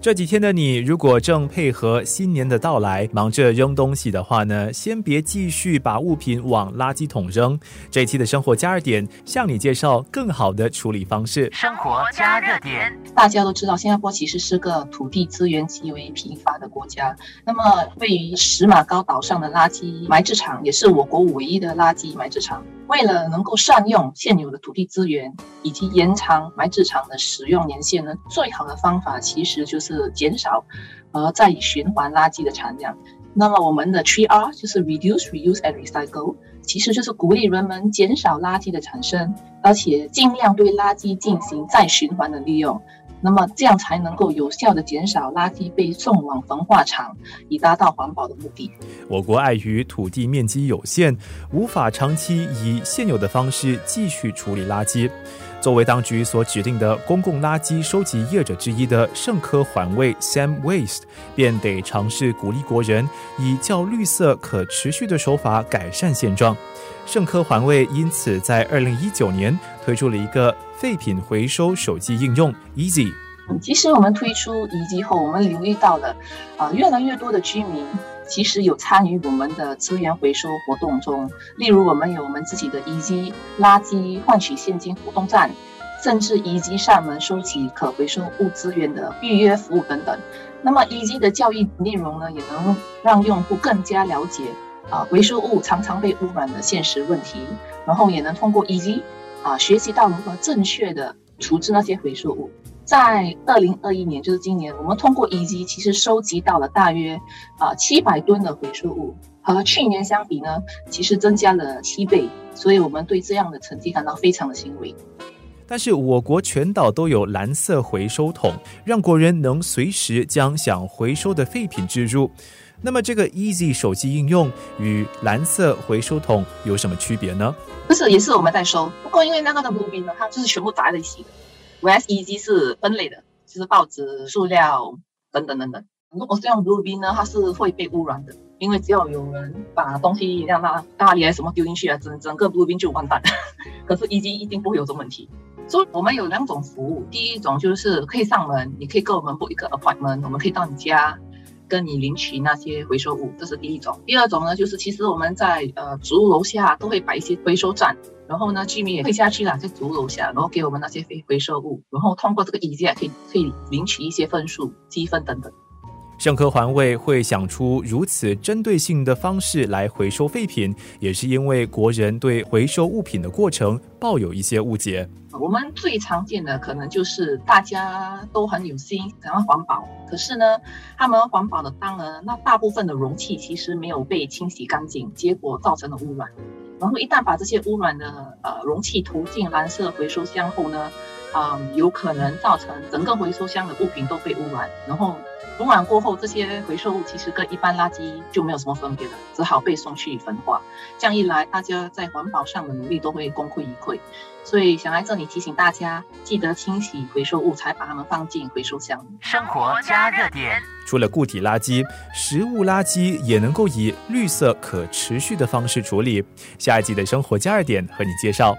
这几天的你，如果正配合新年的到来，忙着扔东西的话呢，先别继续把物品往垃圾桶扔。这一期的生活加热点向你介绍更好的处理方式。生活加热点，大家都知道，新加坡其实是个土地资源极为贫乏的国家。那么，位于石马高岛上的垃圾埋置场，也是我国唯一的垃圾埋置场。为了能够善用现有的土地资源，以及延长埋置场的使用年限呢，最好的方法其实就是减少，呃，再循环垃圾的产量。那么我们的 T R 就是 Reduce, Reuse and Recycle，其实就是鼓励人们减少垃圾的产生，而且尽量对垃圾进行再循环的利用。那么这样才能够有效的减少垃圾被送往焚化厂，以达到环保的目的。我国碍于土地面积有限，无法长期以现有的方式继续处理垃圾。作为当局所指定的公共垃圾收集业者之一的圣科环卫 （Sam Waste） 便得尝试鼓励国人以较绿色、可持续的手法改善现状。圣科环卫因此在二零一九年推出了一个废品回收手机应用 Easy。其实我们推出 E 机后，我们留意到了啊，越来越多的居民其实有参与我们的资源回收活动中。例如，我们有我们自己的 E 机垃圾换取现金活动站，甚至 Easy 上门收集可回收物资源的预约服务等等。那么 E 机的教育内容呢，也能让用户更加了解。啊，回收物常常被污染的现实问题，然后也能通过 E 机啊学习到如何正确的处置那些回收物。在二零二一年，就是今年，我们通过 Easy 其实收集到了大约啊七百吨的回收物，和去年相比呢，其实增加了七倍。所以我们对这样的成绩感到非常的欣慰。但是我国全岛都有蓝色回收桶，让国人能随时将想回收的废品置入。那么这个 Easy 手机应用与蓝色回收桶有什么区别呢？不是，也是我们在收，不过因为那个的 Blue Bin 呢，它就是全部砸在一起的。我 SEG 是分类的，就是报纸、塑料等等等等。如果是用 Blue Bin 呢，它是会被污染的，因为只要有人把东西让它大理还什么丢进去啊，整整个 Blue Bin 就完蛋。可是 EG 一定不会有这种问题。所以我们有两种服务，第一种就是可以上门，你可以跟我们 book 一个 appointment，我们可以到你家。跟你领取那些回收物，这是第一种。第二种呢，就是其实我们在呃主屋楼下都会摆一些回收站，然后呢居民也会下去啦，在主屋楼下，然后给我们那些回回收物，然后通过这个仪器可以可以领取一些分数、积分等等。圣科环卫会想出如此针对性的方式来回收废品，也是因为国人对回收物品的过程抱有一些误解。我们最常见的可能就是大家都很有心想要环保，可是呢，他们环保的当儿，那大部分的容器其实没有被清洗干净，结果造成了污染。然后一旦把这些污染的呃容器投进蓝色回收箱后呢，嗯，有可能造成整个回收箱的物品都被污染，然后。污染过后，这些回收物其实跟一般垃圾就没有什么分别了，只好被送去焚化。这样一来，大家在环保上的努力都会功亏一篑。所以想来这里提醒大家，记得清洗回收物，才把它们放进回收箱。生活加热点，除了固体垃圾，食物垃圾也能够以绿色可持续的方式处理。下一集的生活加热点和你介绍。